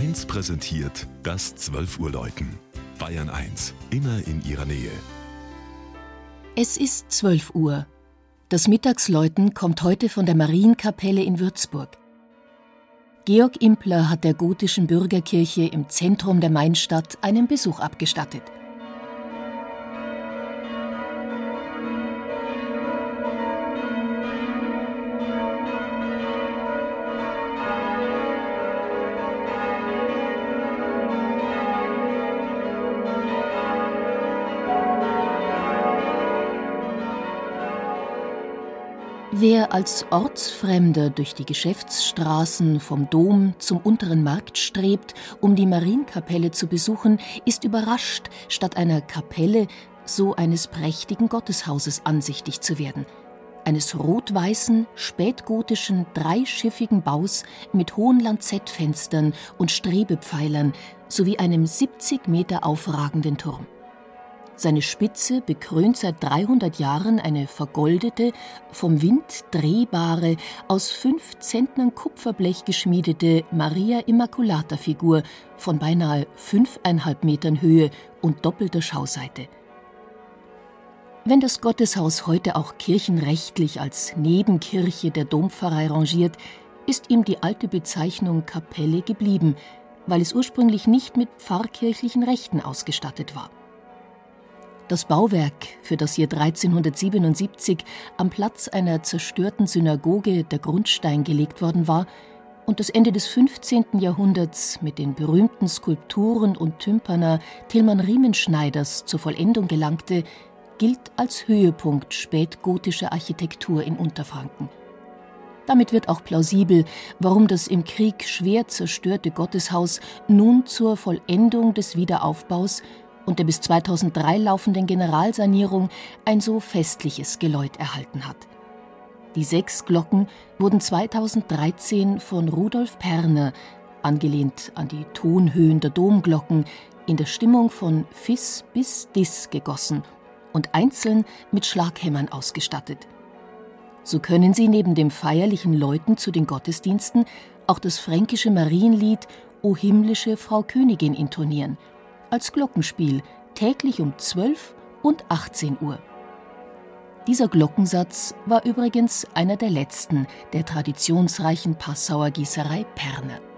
1 präsentiert das 12 Uhr Läuten. Bayern 1, immer in ihrer Nähe. Es ist 12 Uhr. Das Mittagsläuten kommt heute von der Marienkapelle in Würzburg. Georg Impler hat der gotischen Bürgerkirche im Zentrum der Mainstadt einen Besuch abgestattet. Wer als Ortsfremder durch die Geschäftsstraßen vom Dom zum unteren Markt strebt, um die Marienkapelle zu besuchen, ist überrascht, statt einer Kapelle so eines prächtigen Gotteshauses ansichtig zu werden. Eines rot-weißen, spätgotischen, dreischiffigen Baus mit hohen Lanzettfenstern und Strebepfeilern sowie einem 70 Meter aufragenden Turm. Seine Spitze bekrönt seit 300 Jahren eine vergoldete, vom Wind drehbare, aus fünf Zentnern Kupferblech geschmiedete Maria Immaculata Figur von beinahe fünfeinhalb Metern Höhe und doppelter Schauseite. Wenn das Gotteshaus heute auch kirchenrechtlich als Nebenkirche der Dompfarrei rangiert, ist ihm die alte Bezeichnung Kapelle geblieben, weil es ursprünglich nicht mit pfarrkirchlichen Rechten ausgestattet war. Das Bauwerk, für das hier 1377 am Platz einer zerstörten Synagoge der Grundstein gelegt worden war und das Ende des 15. Jahrhunderts mit den berühmten Skulpturen und Tympaner Tilman Riemenschneiders zur Vollendung gelangte, gilt als Höhepunkt spätgotischer Architektur in Unterfranken. Damit wird auch plausibel, warum das im Krieg schwer zerstörte Gotteshaus nun zur Vollendung des Wiederaufbaus und der bis 2003 laufenden Generalsanierung ein so festliches Geläut erhalten hat. Die sechs Glocken wurden 2013 von Rudolf Perner, angelehnt an die Tonhöhen der Domglocken, in der Stimmung von Fis bis Dis gegossen und einzeln mit Schlaghämmern ausgestattet. So können sie neben dem feierlichen Läuten zu den Gottesdiensten auch das fränkische Marienlied O himmlische Frau Königin intonieren – als Glockenspiel täglich um 12 und 18 Uhr. Dieser Glockensatz war übrigens einer der letzten der traditionsreichen Passauer Gießerei Perne.